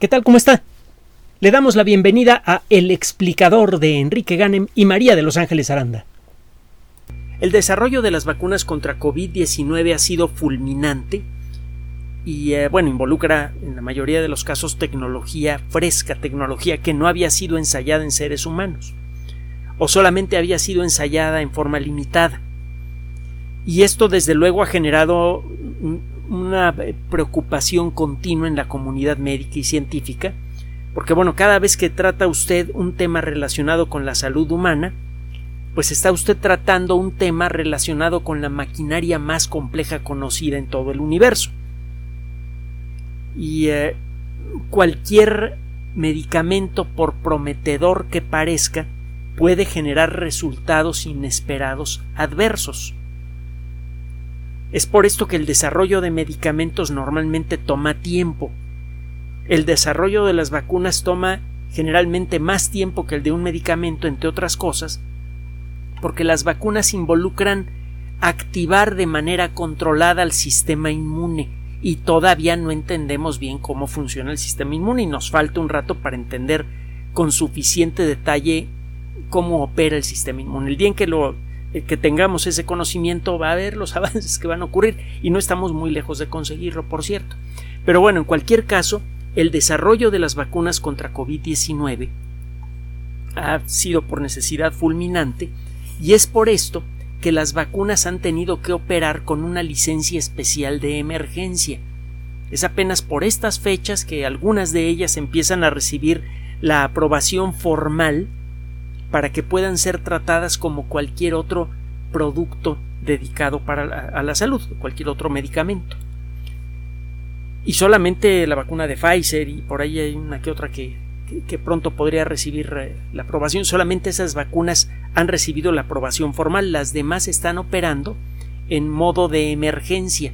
¿Qué tal? ¿Cómo está? Le damos la bienvenida a El explicador de Enrique Ganem y María de Los Ángeles Aranda. El desarrollo de las vacunas contra COVID-19 ha sido fulminante y eh, bueno, involucra en la mayoría de los casos tecnología fresca, tecnología que no había sido ensayada en seres humanos o solamente había sido ensayada en forma limitada. Y esto desde luego ha generado una eh, preocupación continua en la comunidad médica y científica, porque bueno, cada vez que trata usted un tema relacionado con la salud humana, pues está usted tratando un tema relacionado con la maquinaria más compleja conocida en todo el universo. Y eh, cualquier medicamento, por prometedor que parezca, puede generar resultados inesperados adversos. Es por esto que el desarrollo de medicamentos normalmente toma tiempo. El desarrollo de las vacunas toma generalmente más tiempo que el de un medicamento, entre otras cosas, porque las vacunas involucran activar de manera controlada el sistema inmune y todavía no entendemos bien cómo funciona el sistema inmune y nos falta un rato para entender con suficiente detalle cómo opera el sistema inmune. El día en que lo que tengamos ese conocimiento va a haber los avances que van a ocurrir y no estamos muy lejos de conseguirlo, por cierto. Pero bueno, en cualquier caso, el desarrollo de las vacunas contra COVID-19 ha sido por necesidad fulminante y es por esto que las vacunas han tenido que operar con una licencia especial de emergencia. Es apenas por estas fechas que algunas de ellas empiezan a recibir la aprobación formal para que puedan ser tratadas como cualquier otro producto dedicado para a la salud, cualquier otro medicamento. Y solamente la vacuna de Pfizer y por ahí hay una que otra que, que, pronto podría recibir eh, la aprobación, solamente esas vacunas han recibido la aprobación formal, las demás están operando en modo de emergencia.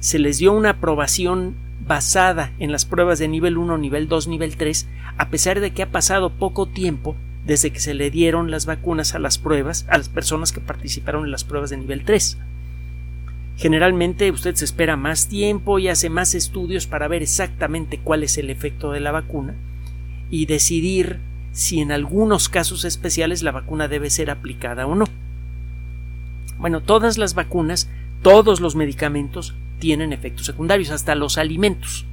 Se les dio una aprobación basada en las pruebas de nivel 1, nivel 2, nivel 3, a pesar de que ha pasado poco tiempo desde que se le dieron las vacunas a las pruebas, a las personas que participaron en las pruebas de nivel 3. Generalmente usted se espera más tiempo y hace más estudios para ver exactamente cuál es el efecto de la vacuna y decidir si en algunos casos especiales la vacuna debe ser aplicada o no. Bueno, todas las vacunas, todos los medicamentos tienen efectos secundarios, hasta los alimentos.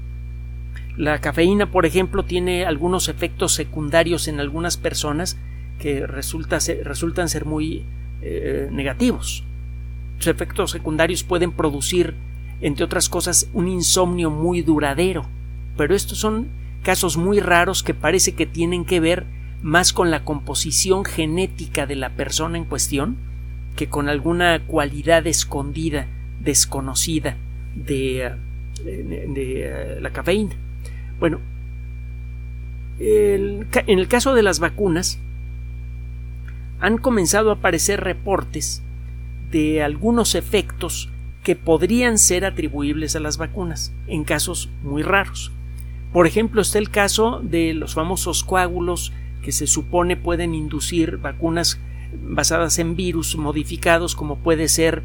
La cafeína, por ejemplo, tiene algunos efectos secundarios en algunas personas que resultan ser muy eh, negativos. Sus efectos secundarios pueden producir, entre otras cosas, un insomnio muy duradero. Pero estos son casos muy raros que parece que tienen que ver más con la composición genética de la persona en cuestión que con alguna cualidad escondida, desconocida de, eh, eh, la cafeína. Bueno, en el caso de las vacunas, han comenzado a aparecer reportes de algunos efectos que podrían ser atribuibles a las vacunas, en casos muy raros. Por ejemplo, está el caso de los famosos coágulos que se supone pueden inducir vacunas basadas en virus modificados, como puede ser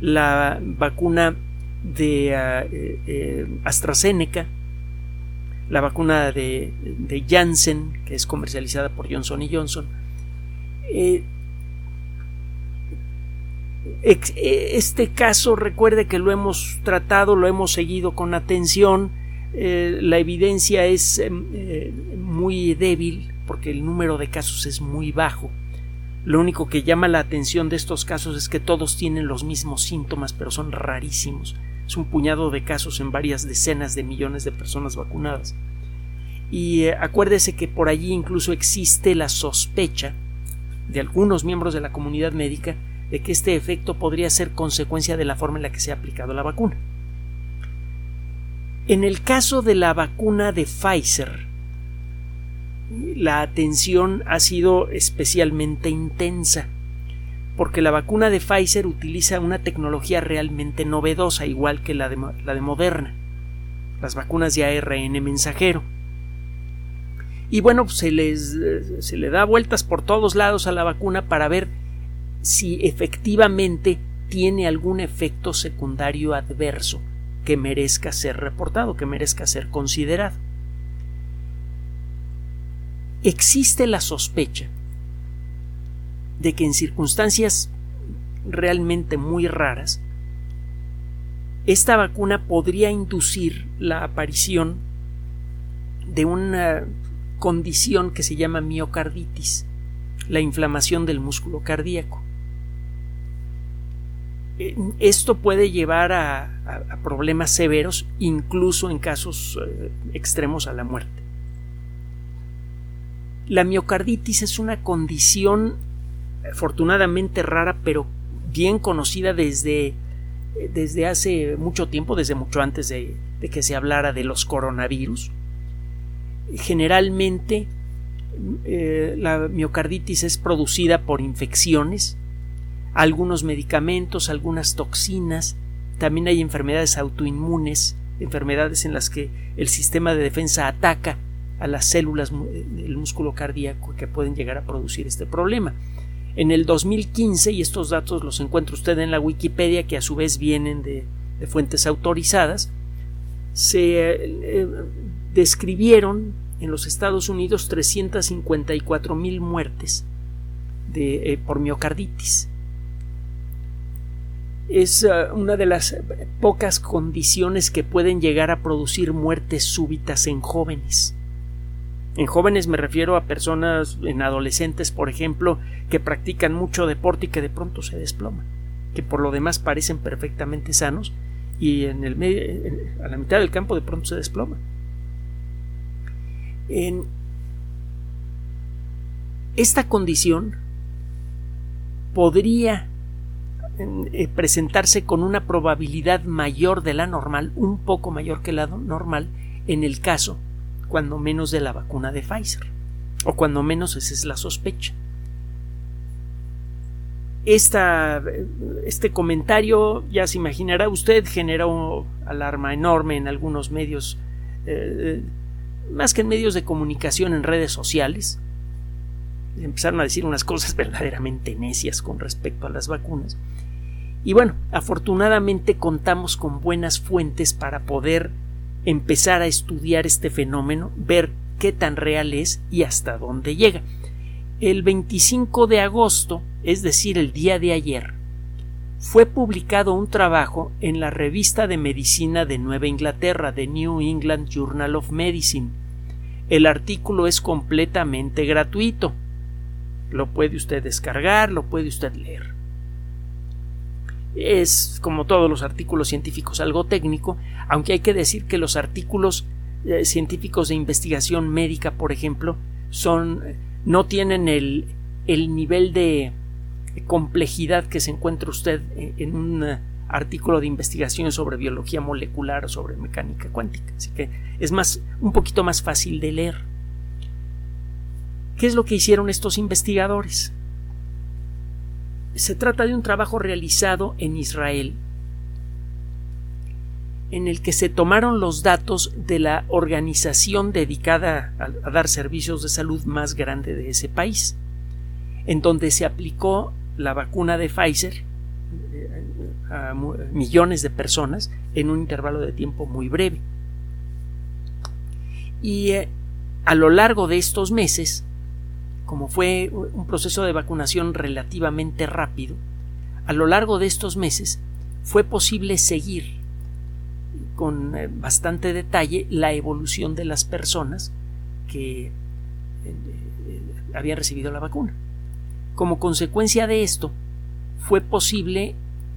la vacuna de ah, eh, eh, AstraZeneca, la vacuna de, de Janssen, que es comercializada por Johnson Johnson. Eh, este caso, recuerde que lo hemos tratado, lo hemos seguido con atención. Eh, la evidencia es eh, muy débil porque el número de casos es muy bajo. Lo único que llama la atención de estos casos es que todos tienen los mismos síntomas, pero son rarísimos es un puñado de casos en varias decenas de millones de personas vacunadas. Y eh, acuérdese que por allí incluso existe la sospecha de algunos miembros de la comunidad médica de que este efecto podría ser consecuencia de la forma en la que se ha aplicado la vacuna. En el caso de la vacuna de Pfizer, la atención ha sido especialmente intensa porque la vacuna de Pfizer utiliza una tecnología realmente novedosa, igual que la de, la de Moderna, las vacunas de ARN mensajero. Y bueno, pues, se, les, se le da vueltas por todos lados a la vacuna para ver si efectivamente tiene algún efecto secundario adverso que merezca ser reportado, que merezca ser considerado. existe la sospecha de que en circunstancias realmente muy raras, esta vacuna podría inducir la aparición de una condición que se llama miocarditis, la inflamación del músculo cardíaco. Eh, esto puede llevar a, problemas severos, incluso en casos eh, extremos a la muerte. La miocarditis es una condición afortunadamente rara, pero bien conocida desde, desde hace mucho tiempo, desde mucho antes de, que se hablara de los coronavirus. Generalmente eh, la miocarditis es producida por infecciones, algunos medicamentos, algunas toxinas, también hay enfermedades autoinmunes, enfermedades en las que el sistema de defensa ataca a las células del músculo cardíaco que pueden llegar a producir este problema. En el 2015, y estos datos los encuentra usted en la Wikipedia, que a su vez vienen de, fuentes autorizadas, se eh, describieron en los Estados Unidos 354 mil muertes de, eh, por miocarditis. Es eh, una de las pocas condiciones que pueden llegar a producir muertes súbitas en jóvenes. En jóvenes me refiero a personas, en adolescentes, por ejemplo, que practican mucho deporte y que de pronto se desploman, que por lo demás parecen perfectamente sanos y en el a la mitad del campo de pronto se desploman. En esta condición podría eh, presentarse con una probabilidad mayor de la normal, un poco mayor que la normal, en el caso cuando menos de la vacuna de Pfizer, o cuando menos esa es la sospecha. este comentario, ya se imaginará usted, generó alarma enorme en algunos medios, eh, más que en medios de comunicación, en redes sociales. Empezaron a decir unas cosas verdaderamente necias con respecto a las vacunas. Y bueno, afortunadamente contamos con buenas fuentes para poder empezar a estudiar este fenómeno, ver qué tan real es y hasta dónde llega. El 25 de agosto, es decir, el día de ayer, fue publicado un trabajo en la revista de medicina de Nueva Inglaterra, The New England Journal of Medicine. El artículo es completamente gratuito. Lo puede usted descargar, lo puede usted leer. Es, como todos los artículos científicos, algo técnico, aunque hay que decir que los artículos eh, científicos de investigación médica, por ejemplo, son no tienen el, el nivel de complejidad que se encuentra usted en un artículo de investigación sobre biología molecular o sobre mecánica cuántica. Así que es más, un poquito más fácil de leer. ¿Qué es lo que hicieron estos investigadores? Se trata de un trabajo realizado en Israel en el que se tomaron los datos de la organización dedicada a, dar servicios de salud más grande de ese país, en donde se aplicó la vacuna de Pfizer eh, a millones de personas en un intervalo de tiempo muy breve. Y eh, a lo largo de estos meses como fue un proceso de vacunación relativamente rápido, a lo largo de estos meses fue posible seguir con eh, bastante detalle la evolución de las personas que eh, eh, habían recibido la vacuna. Como consecuencia de esto, fue posible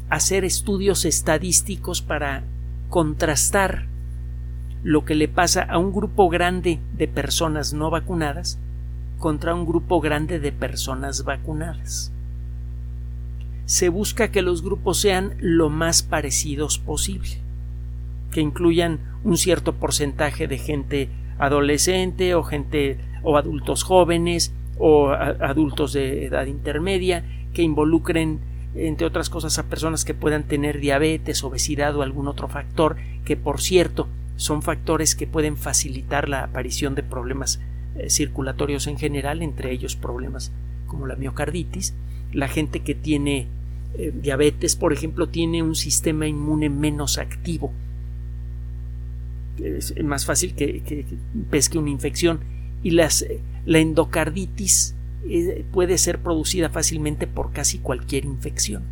hacer estudios estadísticos para contrastar lo que le pasa a un grupo grande de personas no vacunadas contra un grupo grande de personas vacunadas. Se busca que los grupos sean lo más parecidos posible, que incluyan un cierto porcentaje de gente adolescente o gente o adultos jóvenes o adultos de edad intermedia que involucren entre otras cosas a personas que puedan tener diabetes, obesidad o algún otro factor que por cierto son factores que pueden facilitar la aparición de problemas eh, circulatorios en general, entre ellos problemas como la miocarditis. La gente que tiene eh, diabetes, por ejemplo, tiene un sistema inmune menos activo. Es más fácil que, pesque una infección. Y las, la endocarditis eh, puede ser producida fácilmente por casi cualquier infección.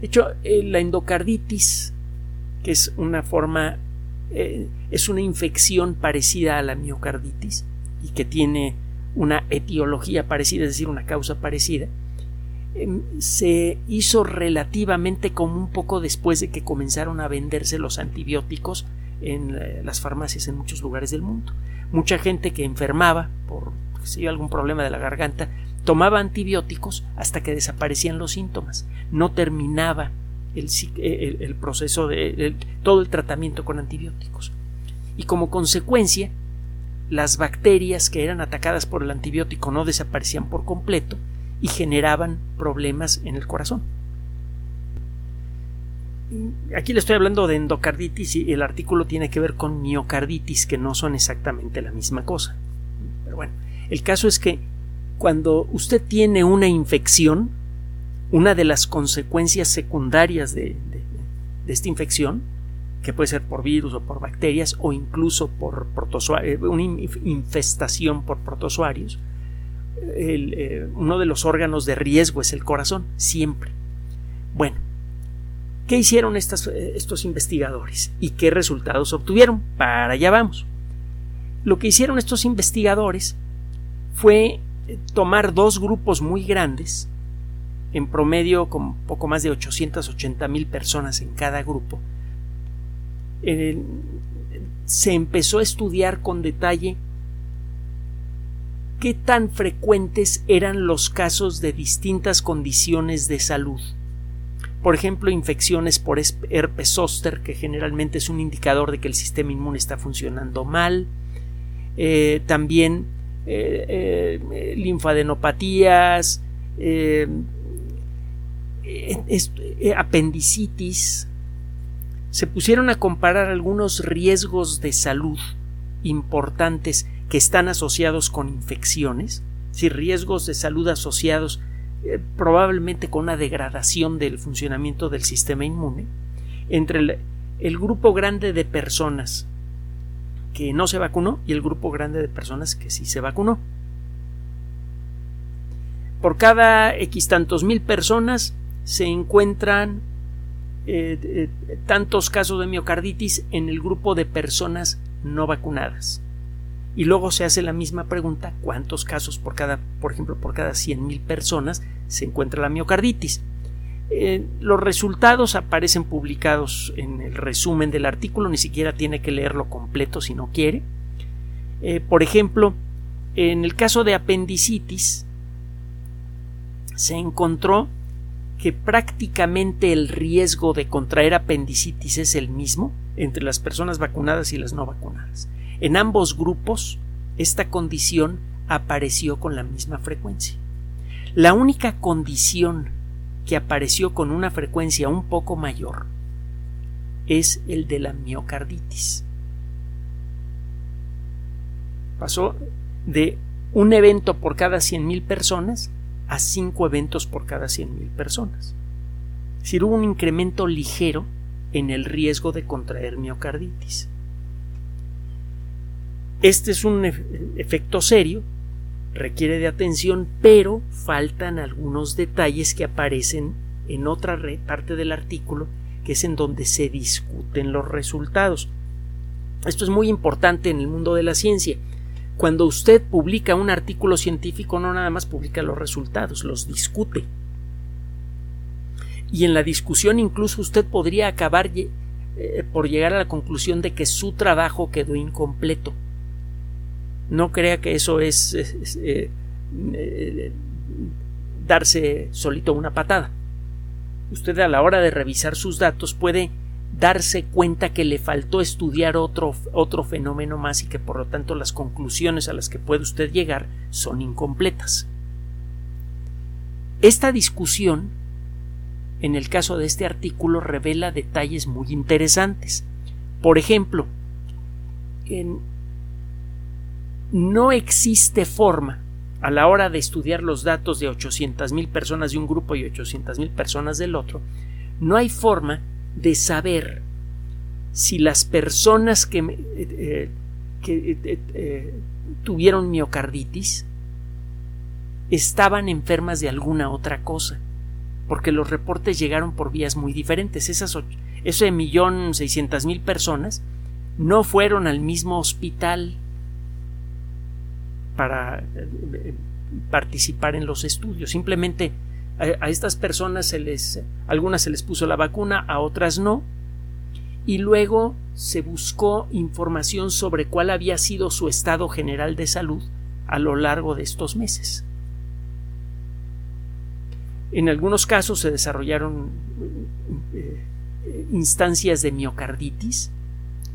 De hecho, eh, la endocarditis, que es una forma, eh, es una infección parecida a la miocarditis y que tiene una etiología parecida, es decir, una causa parecida, em, se hizo relativamente común poco después de que comenzaron a venderse los antibióticos en las farmacias en muchos lugares del mundo. Mucha gente que enfermaba por si algún problema de la garganta, tomaba antibióticos hasta que desaparecían los síntomas. No terminaba el, proceso de todo el tratamiento con antibióticos. Y como consecuencia, las bacterias que eran atacadas por el antibiótico no desaparecían por completo y generaban problemas en el corazón. Aquí le estoy hablando de endocarditis y el artículo tiene que ver con miocarditis, que no son exactamente la misma cosa. Pero bueno, el caso es que cuando usted tiene una infección, una de las consecuencias secundarias de, esta infección, que puede ser por virus o por bacterias o incluso por protozoarios, eh, una infestación por protozoarios, eh, uno de los órganos de riesgo es el corazón, siempre. Bueno, ¿qué hicieron eh, estos investigadores y qué resultados obtuvieron? Para allá vamos. Lo que hicieron estos investigadores fue tomar dos grupos muy grandes, en promedio con poco más de 880 mil personas en cada grupo. se empezó a estudiar con detalle qué tan frecuentes eran los casos de distintas condiciones de salud. Por ejemplo, infecciones por herpes zóster, que generalmente es un indicador de que el sistema inmune está funcionando mal. Eh, también eh, eh, linfadenopatías, apendicitis, se pusieron a comparar algunos riesgos de salud importantes que están asociados con infecciones, si riesgos de salud asociados probablemente con una degradación del funcionamiento del sistema inmune, entre el grupo grande de personas que no se vacunó y el grupo grande de personas que sí se vacunó. Por cada X tantos mil personas se encuentran eh, eh, tantos casos de miocarditis en el grupo de personas no vacunadas. Y luego se hace la misma pregunta, ¿cuántos casos por cada, por ejemplo, por cada mil personas se encuentra la miocarditis? Eh, los resultados aparecen publicados en el resumen del artículo, ni siquiera tiene que leerlo completo si no quiere. Eh, por ejemplo, en el caso de apendicitis, se encontró que prácticamente el riesgo de contraer apendicitis es el mismo entre las personas vacunadas y las no vacunadas. En ambos grupos, esta condición apareció con la misma frecuencia. La única condición que apareció con una frecuencia un poco mayor es el de la miocarditis. Pasó de un evento por cada 100.000 personas a cinco eventos por cada 100.000 personas. Es decir, hubo un incremento ligero en el riesgo de contraer miocarditis. Este es un efecto serio requiere de atención, pero faltan algunos detalles que aparecen en otra parte del artículo, que es en donde se discuten los resultados. Esto es muy importante en el mundo de la ciencia. Cuando usted publica un artículo científico, no nada más publica los resultados, los discute. Y en la discusión incluso usted podría acabar eh, por llegar a la conclusión de que su trabajo quedó incompleto no crea que eso es, eh, eh, darse solito una patada. Usted a la hora de revisar sus datos puede darse cuenta que le faltó estudiar otro, otro fenómeno más y que por lo tanto las conclusiones a las que puede usted llegar son incompletas. Esta discusión, en el caso de este artículo, revela detalles muy interesantes. Por ejemplo, en no existe forma a la hora de estudiar los datos de 800.000 personas de un grupo y 800.000 personas del otro, no hay forma de saber si las personas que, eh, que tuvieron miocarditis estaban enfermas de alguna otra cosa, porque los reportes llegaron por vías muy diferentes. Esas ese millón seiscientas mil personas no fueron al mismo hospital para eh, participar en los estudios. Simplemente a, estas personas se les, algunas se les puso la vacuna, a otras no, y luego se buscó información sobre cuál había sido su estado general de salud a lo largo de estos meses. En algunos casos se desarrollaron eh, instancias de miocarditis,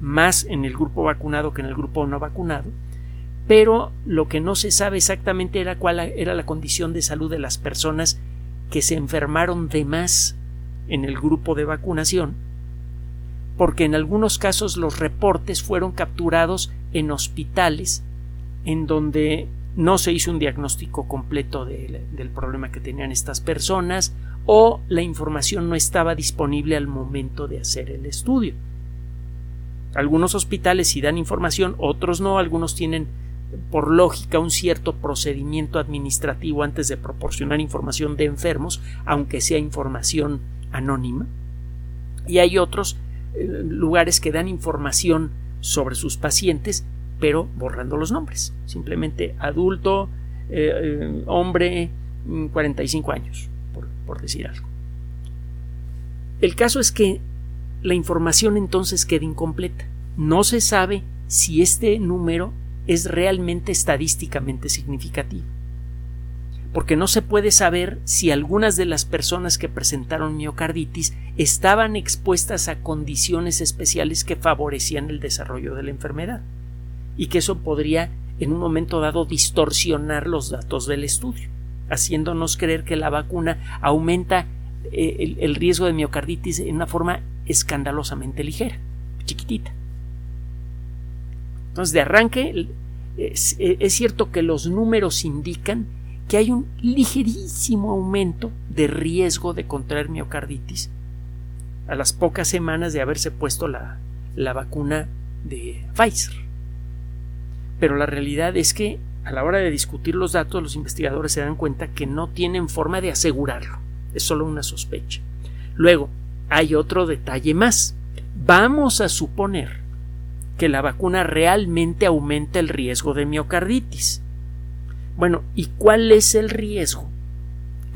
más en el grupo vacunado que en el grupo no vacunado, pero lo que no se sabe exactamente era cuál era la condición de salud de las personas que se enfermaron de más en el grupo de vacunación, porque en algunos casos los reportes fueron capturados en hospitales en donde no se hizo un diagnóstico completo del problema que tenían estas personas o la información no estaba disponible al momento de hacer el estudio. Algunos hospitales sí dan información, otros no, algunos tienen por lógica un cierto procedimiento administrativo antes de proporcionar información de enfermos, aunque sea información anónima. Y hay otros eh, lugares que dan información sobre sus pacientes, pero borrando los nombres. Simplemente adulto, eh, eh, hombre, 45 mm, años, por, por decir algo. El caso es que la información entonces queda incompleta. No se sabe si este número es realmente estadísticamente significativo. Porque no se puede saber si algunas de las personas que presentaron miocarditis estaban expuestas a condiciones especiales que favorecían el desarrollo de la enfermedad y que eso podría en un momento dado distorsionar los datos del estudio, haciéndonos creer que la vacuna aumenta eh, el, riesgo de miocarditis en una forma escandalosamente ligera, chiquitita. Entonces, de arranque, es, cierto que los números indican que hay un ligerísimo aumento de riesgo de contraer miocarditis a las pocas semanas de haberse puesto la, la vacuna de Pfizer. Pero la realidad es que a la hora de discutir los datos los investigadores se dan cuenta que no tienen forma de asegurarlo. Es solo una sospecha. Luego, hay otro detalle más. Vamos a suponer que la vacuna realmente aumenta el riesgo de miocarditis. Bueno, ¿y cuál es el riesgo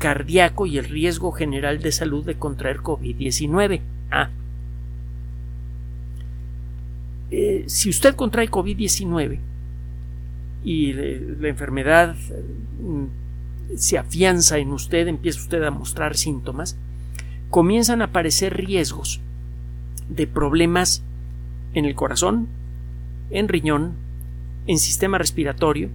cardíaco y el riesgo general de salud de contraer COVID-19? Ah. Eh, si usted contrae COVID-19 y la enfermedad mm, se afianza en usted, empieza usted a mostrar síntomas, comienzan a aparecer riesgos de problemas en el corazón, en riñón, en sistema respiratorio,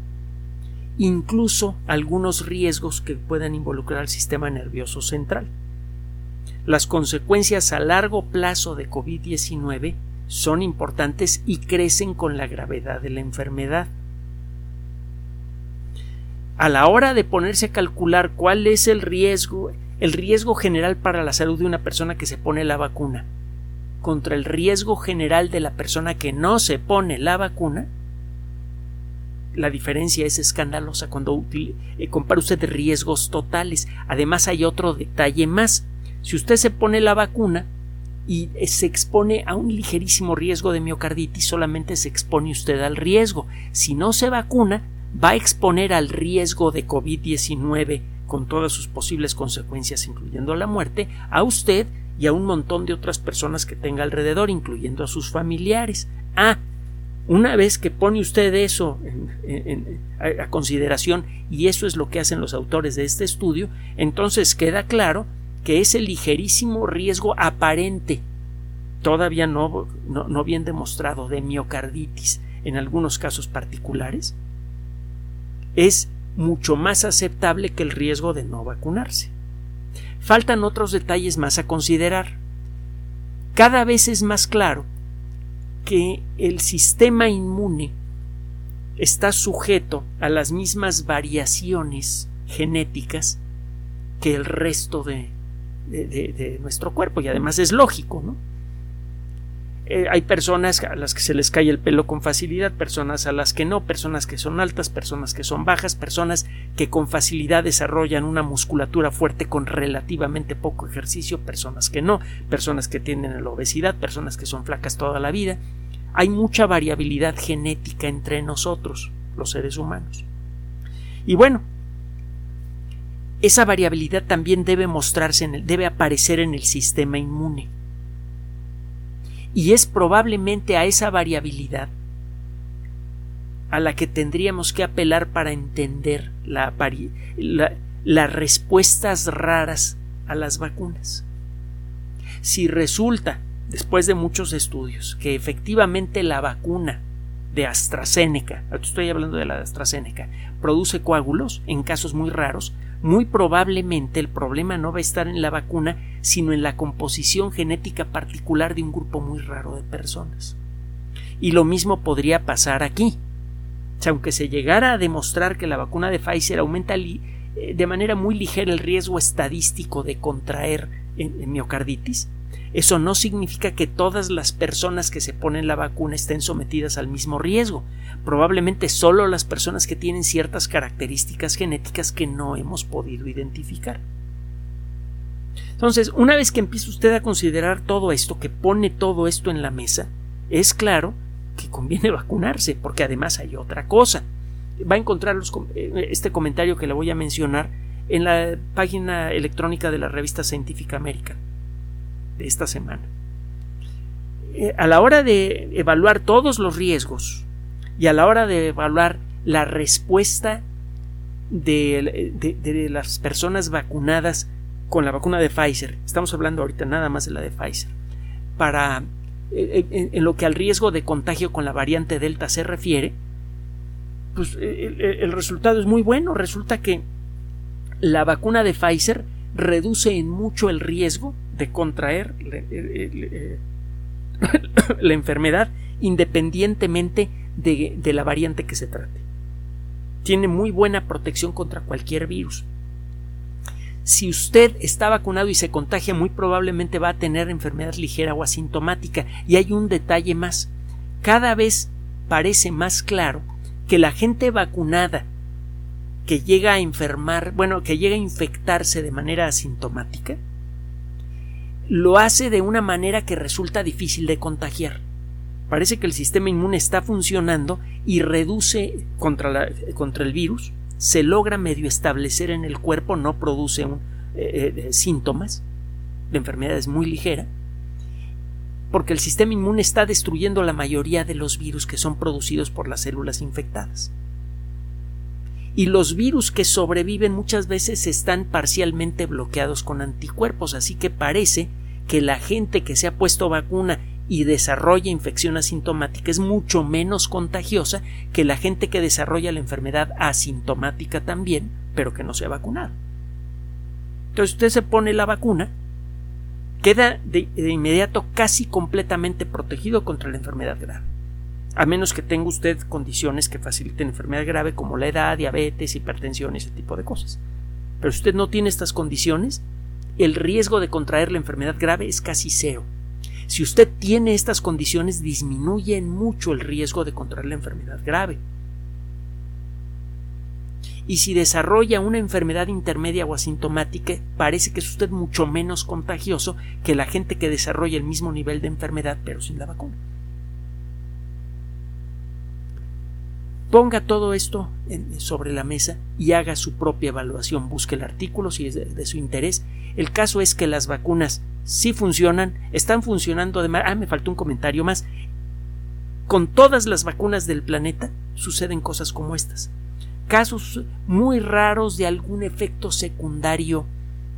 incluso algunos riesgos que puedan involucrar al sistema nervioso central. Las consecuencias a largo plazo de COVID-19 son importantes y crecen con la gravedad de la enfermedad. A la hora de ponerse a calcular cuál es el riesgo, el riesgo general para la salud de una persona que se pone la vacuna, contra el riesgo general de la persona que no se pone la vacuna, la diferencia es escandalosa cuando eh, compara usted riesgos totales. Además hay otro detalle más. Si usted se pone la vacuna y eh, se expone a un ligerísimo riesgo de miocarditis, solamente se expone usted al riesgo. Si no se vacuna, va a exponer al riesgo de COVID-19 con todas sus posibles consecuencias, incluyendo la muerte, a usted y a un montón de otras personas que tenga alrededor, incluyendo a sus familiares. Ah, una vez que pone usted eso a, consideración, y eso es lo que hacen los autores de este estudio, entonces queda claro que ese ligerísimo riesgo aparente, todavía no, no bien demostrado, de miocarditis en algunos casos particulares, es mucho más aceptable que el riesgo de no vacunarse. Faltan otros detalles más a considerar. Cada vez es más claro que el sistema inmune está sujeto a las mismas variaciones genéticas que el resto de, nuestro cuerpo y además es lógico, ¿no? eh, hay personas a las que se les cae el pelo con facilidad, personas a las que no, personas que son altas, personas que son bajas, personas que con facilidad desarrollan una musculatura fuerte con relativamente poco ejercicio, personas que no, personas que tienen la obesidad, personas que son flacas toda la vida. Hay mucha variabilidad genética entre nosotros, los seres humanos. Y bueno, esa variabilidad también debe mostrarse, en el, debe aparecer en el sistema inmune y es probablemente a esa variabilidad a la que tendríamos que apelar para entender la, las respuestas raras a las vacunas. Si resulta, después de muchos estudios, que efectivamente la vacuna de AstraZeneca, estoy hablando de la de AstraZeneca, produce coágulos en casos muy raros, muy probablemente el problema no va a estar en la vacuna, sino en la composición genética particular de un grupo muy raro de personas. Y lo mismo podría pasar aquí. Aunque se llegara a demostrar que la vacuna de Pfizer aumenta eh, de manera muy ligera el riesgo estadístico de contraer miocarditis, eso no significa que todas las personas que se ponen la vacuna estén sometidas al mismo riesgo. Probablemente solo las personas que tienen ciertas características genéticas que no hemos podido identificar. Entonces, una vez que empieza usted a considerar todo esto, que pone todo esto en la mesa, es claro que conviene vacunarse, porque además hay otra cosa. Va a encontrar eh, este comentario que le voy a mencionar en la página electrónica de la revista Científica América esta semana. Eh, a la hora de evaluar todos los riesgos y a la hora de evaluar la respuesta de, las personas vacunadas con la vacuna de Pfizer, estamos hablando ahorita nada más de la de Pfizer, para en, lo que al riesgo de contagio con la variante Delta se refiere, pues el resultado es muy bueno. Resulta que la vacuna de Pfizer reduce en mucho el riesgo de contraer la enfermedad independientemente de, la variante que se trate. Tiene muy buena protección contra cualquier virus. Si usted está vacunado y se contagia, muy probablemente va a tener enfermedad ligera o asintomática. Y hay un detalle más. Cada vez parece más claro que la gente vacunada que llega a enfermar, bueno, que llega a infectarse de manera asintomática, lo hace de una manera que resulta difícil de contagiar. Parece que el sistema inmune está funcionando y reduce contra, contra el virus, se logra medio establecer en el cuerpo, no produce un, eh, eh, síntomas, la enfermedad es muy ligera, porque el sistema inmune está destruyendo la mayoría de los virus que son producidos por las células infectadas. Y los virus que sobreviven muchas veces están parcialmente bloqueados con anticuerpos, así que parece que la gente que se ha puesto vacuna y desarrolla infección asintomática es mucho menos contagiosa que la gente que desarrolla la enfermedad asintomática también, pero que no se ha vacunado. Entonces usted se pone la vacuna, queda de, inmediato casi completamente protegido contra la enfermedad grave. A menos que tenga usted condiciones que faciliten enfermedad grave como la edad, diabetes, hipertensión, ese tipo de cosas. Pero si usted no tiene estas condiciones, el riesgo de contraer la enfermedad grave es casi cero. Si usted tiene estas condiciones, disminuye mucho el riesgo de contraer la enfermedad grave. Y si desarrolla una enfermedad intermedia o asintomática, parece que es usted mucho menos contagioso que la gente que desarrolla el mismo nivel de enfermedad pero sin la vacuna. Ponga todo esto sobre la mesa y haga su propia evaluación. Busque el artículo si es de, su interés. El caso es que las vacunas sí funcionan, están funcionando además. Ah, me faltó un comentario más. Con todas las vacunas del planeta suceden cosas como estas. Casos muy raros de algún efecto secundario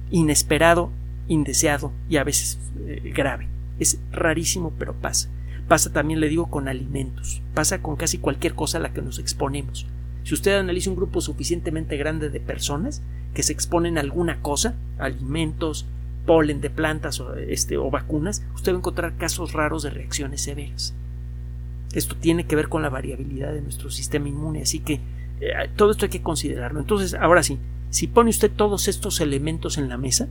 inesperado, indeseado y a veces eh, grave. Es rarísimo, pero pasa. Pasa también, le digo, con alimentos. Pasa con casi cualquier cosa a la que nos exponemos. Si usted analiza un grupo suficientemente grande de personas que se exponen a alguna cosa, alimentos, polen de plantas o, este, o vacunas, usted va a encontrar casos raros de reacciones severas. Esto tiene que ver con la variabilidad de nuestro sistema inmune, así que eh, todo esto hay que considerarlo. Entonces, ahora sí, si pone usted todos estos elementos en la mesa,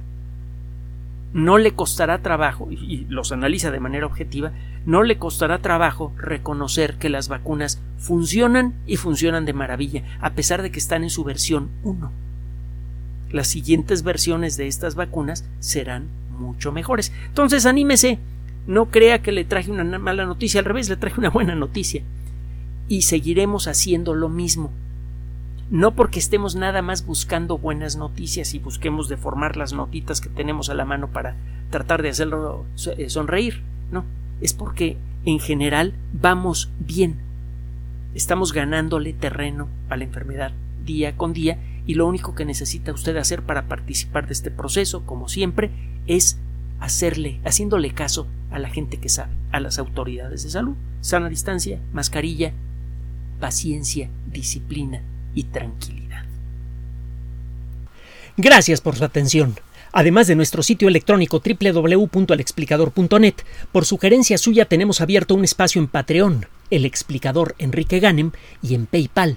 no le costará trabajo, y los analiza de manera objetiva, no le costará trabajo reconocer que las vacunas funcionan y funcionan de maravilla, a pesar de que están en su versión 1. Las siguientes versiones de estas vacunas serán mucho mejores. Entonces, anímese, no crea que le traje una mala noticia, al revés, le traje una buena noticia. Y seguiremos haciendo lo mismo no porque estemos nada más buscando buenas noticias y busquemos deformar las notitas que tenemos a la mano para tratar de hacerlo eh, sonreír, no, es porque en general vamos bien. Estamos ganándole terreno a la enfermedad día con día y lo único que necesita usted hacer para participar de este proceso, como siempre, es hacerle, haciéndole caso a la gente que sabe, a las autoridades de salud. Sana distancia, mascarilla, paciencia, disciplina, y tranquilidad. Gracias por su atención. Además de nuestro sitio electrónico www.alexplicador.net, por sugerencia suya tenemos abierto un espacio en Patreon, el explicador Enrique Ganem, y en PayPal,